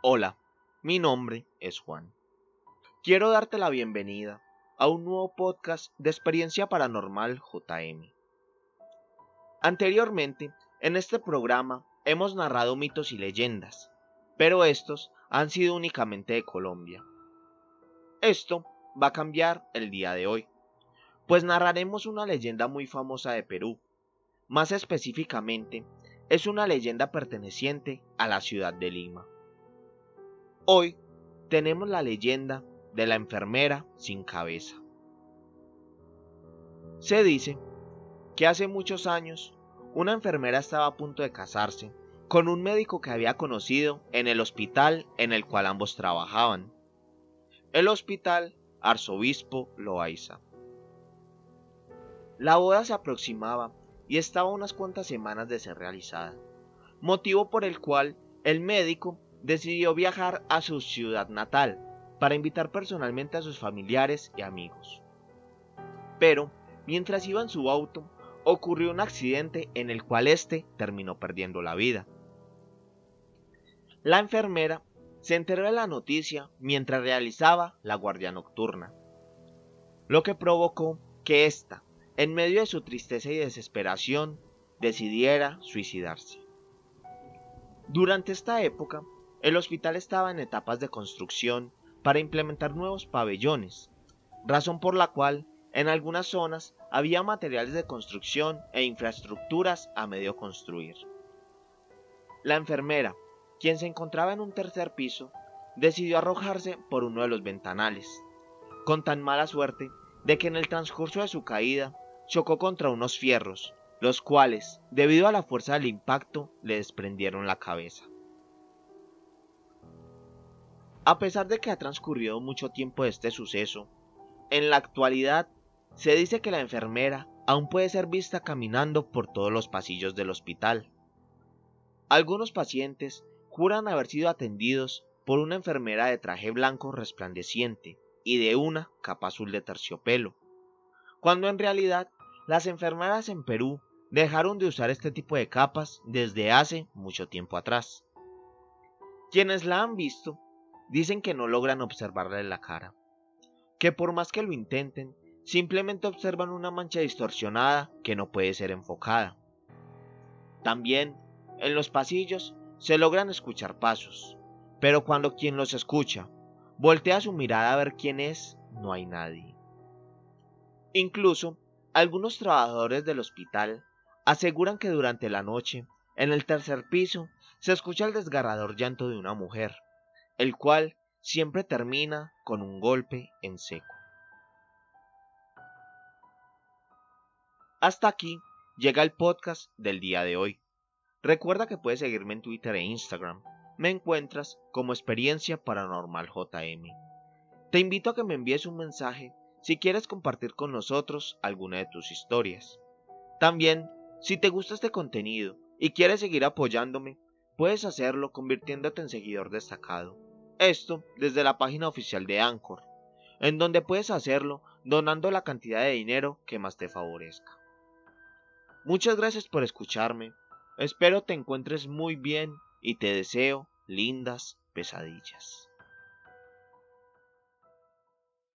Hola, mi nombre es Juan. Quiero darte la bienvenida a un nuevo podcast de experiencia paranormal JM. Anteriormente, en este programa hemos narrado mitos y leyendas, pero estos han sido únicamente de Colombia. Esto va a cambiar el día de hoy, pues narraremos una leyenda muy famosa de Perú. Más específicamente, es una leyenda perteneciente a la ciudad de Lima. Hoy tenemos la leyenda de la enfermera sin cabeza. Se dice que hace muchos años una enfermera estaba a punto de casarse con un médico que había conocido en el hospital en el cual ambos trabajaban. El hospital Arzobispo Loaiza. La boda se aproximaba y estaba unas cuantas semanas de ser realizada, motivo por el cual el médico decidió viajar a su ciudad natal para invitar personalmente a sus familiares y amigos. Pero, mientras iba en su auto, ocurrió un accidente en el cual éste terminó perdiendo la vida. La enfermera se enteró de la noticia mientras realizaba la guardia nocturna, lo que provocó que ésta, en medio de su tristeza y desesperación, decidiera suicidarse. Durante esta época, el hospital estaba en etapas de construcción para implementar nuevos pabellones, razón por la cual en algunas zonas había materiales de construcción e infraestructuras a medio construir. La enfermera, quien se encontraba en un tercer piso, decidió arrojarse por uno de los ventanales, con tan mala suerte de que en el transcurso de su caída chocó contra unos fierros, los cuales, debido a la fuerza del impacto, le desprendieron la cabeza. A pesar de que ha transcurrido mucho tiempo de este suceso, en la actualidad se dice que la enfermera aún puede ser vista caminando por todos los pasillos del hospital. Algunos pacientes juran haber sido atendidos por una enfermera de traje blanco resplandeciente y de una capa azul de terciopelo, cuando en realidad las enfermeras en Perú dejaron de usar este tipo de capas desde hace mucho tiempo atrás. Quienes la han visto dicen que no logran observarle la cara, que por más que lo intenten, simplemente observan una mancha distorsionada que no puede ser enfocada. También, en los pasillos, se logran escuchar pasos, pero cuando quien los escucha voltea su mirada a ver quién es, no hay nadie. Incluso, algunos trabajadores del hospital aseguran que durante la noche, en el tercer piso, se escucha el desgarrador llanto de una mujer, el cual siempre termina con un golpe en seco. Hasta aquí llega el podcast del día de hoy. Recuerda que puedes seguirme en Twitter e Instagram. Me encuentras como Experiencia Paranormal JM. Te invito a que me envíes un mensaje si quieres compartir con nosotros alguna de tus historias. También, si te gusta este contenido y quieres seguir apoyándome, puedes hacerlo convirtiéndote en seguidor destacado esto desde la página oficial de Anchor, en donde puedes hacerlo donando la cantidad de dinero que más te favorezca. Muchas gracias por escucharme, espero te encuentres muy bien y te deseo lindas pesadillas.